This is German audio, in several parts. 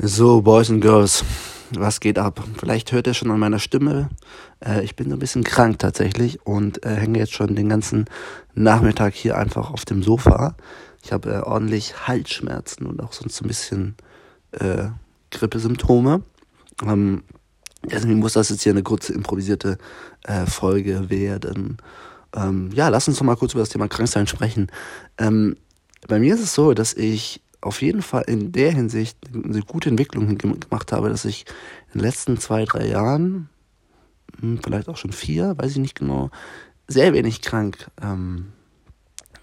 So, Boys and Girls, was geht ab? Vielleicht hört ihr schon an meiner Stimme. Äh, ich bin so ein bisschen krank tatsächlich und äh, hänge jetzt schon den ganzen Nachmittag hier einfach auf dem Sofa. Ich habe äh, ordentlich Halsschmerzen und auch sonst so ein bisschen äh, Grippesymptome. Ähm, deswegen muss das jetzt hier eine kurze improvisierte äh, Folge werden. Ähm, ja, lass uns doch mal kurz über das Thema Kranksein sprechen. Ähm, bei mir ist es so, dass ich auf jeden Fall in der Hinsicht eine gute Entwicklung gemacht habe, dass ich in den letzten zwei, drei Jahren, hm, vielleicht auch schon vier, weiß ich nicht genau, sehr wenig krank ähm,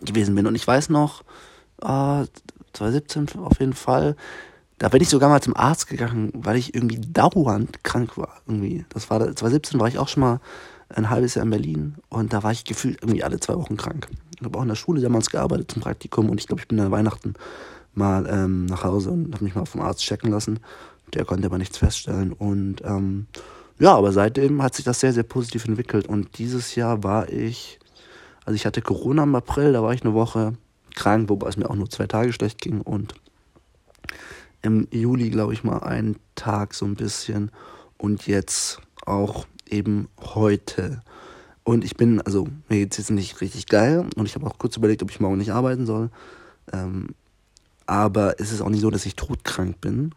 gewesen bin. Und ich weiß noch, äh, 2017 auf jeden Fall, da bin ich sogar mal zum Arzt gegangen, weil ich irgendwie dauernd krank war. Irgendwie. Das war 2017 war ich auch schon mal ein halbes Jahr in Berlin und da war ich gefühlt irgendwie alle zwei Wochen krank. Ich habe auch in der Schule damals gearbeitet zum Praktikum und ich glaube, ich bin an Weihnachten mal ähm, nach Hause und habe mich mal vom Arzt checken lassen. Der konnte aber nichts feststellen. Und ähm, ja, aber seitdem hat sich das sehr, sehr positiv entwickelt. Und dieses Jahr war ich, also ich hatte Corona im April, da war ich eine Woche krank, wobei es mir auch nur zwei Tage schlecht ging. Und im Juli, glaube ich, mal einen Tag so ein bisschen. Und jetzt auch eben heute. Und ich bin, also mir geht es jetzt nicht richtig geil. Und ich habe auch kurz überlegt, ob ich morgen nicht arbeiten soll. Ähm, aber es ist auch nicht so, dass ich todkrank bin.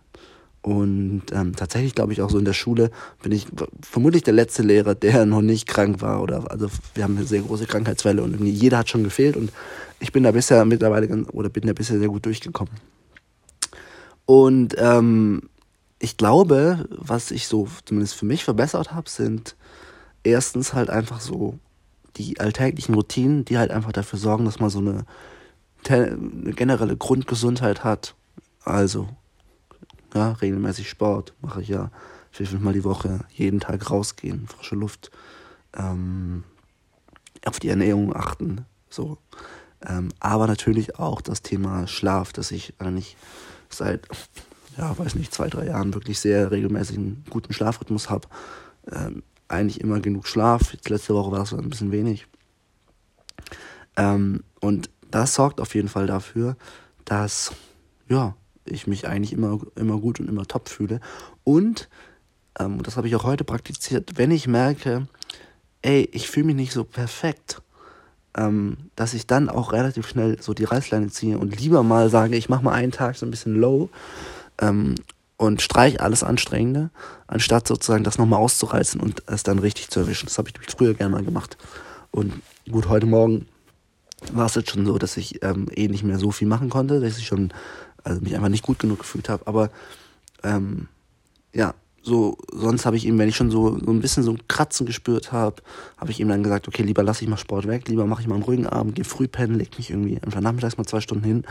Und ähm, tatsächlich glaube ich auch so in der Schule bin ich vermutlich der letzte Lehrer, der noch nicht krank war. Oder also wir haben eine sehr große Krankheitswelle und jeder hat schon gefehlt und ich bin da bisher mittlerweile oder bin da bisher sehr gut durchgekommen. Und ähm, ich glaube, was ich so zumindest für mich verbessert habe, sind erstens halt einfach so die alltäglichen Routinen, die halt einfach dafür sorgen, dass man so eine eine generelle Grundgesundheit hat, also ja, regelmäßig Sport mache ich ja vier, fünfmal die Woche, jeden Tag rausgehen, frische Luft, ähm, auf die Ernährung achten, so. Ähm, aber natürlich auch das Thema Schlaf, dass ich eigentlich seit, ja, weiß nicht, zwei, drei Jahren wirklich sehr regelmäßig einen guten Schlafrhythmus habe. Ähm, eigentlich immer genug Schlaf. Jetzt letzte Woche war es ein bisschen wenig. Ähm, und das sorgt auf jeden Fall dafür, dass ja, ich mich eigentlich immer, immer gut und immer top fühle. Und, ähm, das habe ich auch heute praktiziert, wenn ich merke, ey, ich fühle mich nicht so perfekt, ähm, dass ich dann auch relativ schnell so die Reißleine ziehe und lieber mal sage, ich mache mal einen Tag so ein bisschen low ähm, und streich alles Anstrengende, anstatt sozusagen das nochmal auszureißen und es dann richtig zu erwischen. Das habe ich früher gerne mal gemacht. Und gut, heute Morgen war es jetzt schon so, dass ich ähm, eh nicht mehr so viel machen konnte, dass ich schon also mich einfach nicht gut genug gefühlt habe. Aber ähm, ja, so sonst habe ich ihm, wenn ich schon so, so ein bisschen so ein Kratzen gespürt habe, habe ich ihm dann gesagt, okay, lieber lasse ich mal Sport weg, lieber mache ich mal einen ruhigen Abend, gehe früh pennen, leg mich irgendwie einfach nachmittags mal zwei Stunden hin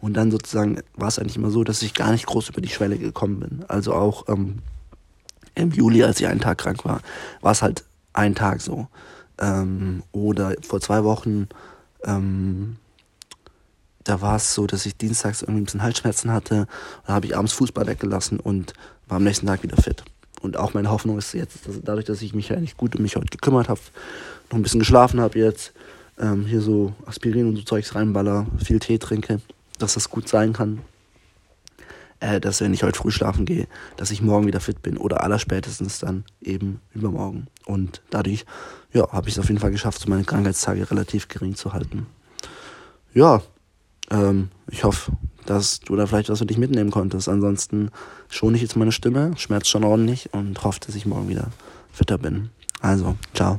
und dann sozusagen war es eigentlich immer so, dass ich gar nicht groß über die Schwelle gekommen bin. Also auch ähm, im Juli, als ich einen Tag krank war, war es halt ein Tag so. Ähm, oder vor zwei Wochen ähm, da war es so, dass ich dienstags irgendwie ein bisschen Halsschmerzen hatte. Da habe ich abends Fußball weggelassen und war am nächsten Tag wieder fit. Und auch meine Hoffnung ist jetzt, dass dadurch, dass ich mich eigentlich gut um mich heute gekümmert habe, noch ein bisschen geschlafen habe jetzt, ähm, hier so Aspirin und so Zeugs reinballer, viel Tee trinke, dass das gut sein kann. Äh, dass wenn ich heute früh schlafen gehe, dass ich morgen wieder fit bin oder allerspätestens dann eben übermorgen. Und dadurch ja, habe ich es auf jeden Fall geschafft, meine Krankheitstage relativ gering zu halten. Ja, ähm, ich hoffe, dass du da vielleicht was für dich mitnehmen konntest. Ansonsten schone ich jetzt meine Stimme, schmerzt schon ordentlich und hoffe, dass ich morgen wieder fitter bin. Also, ciao.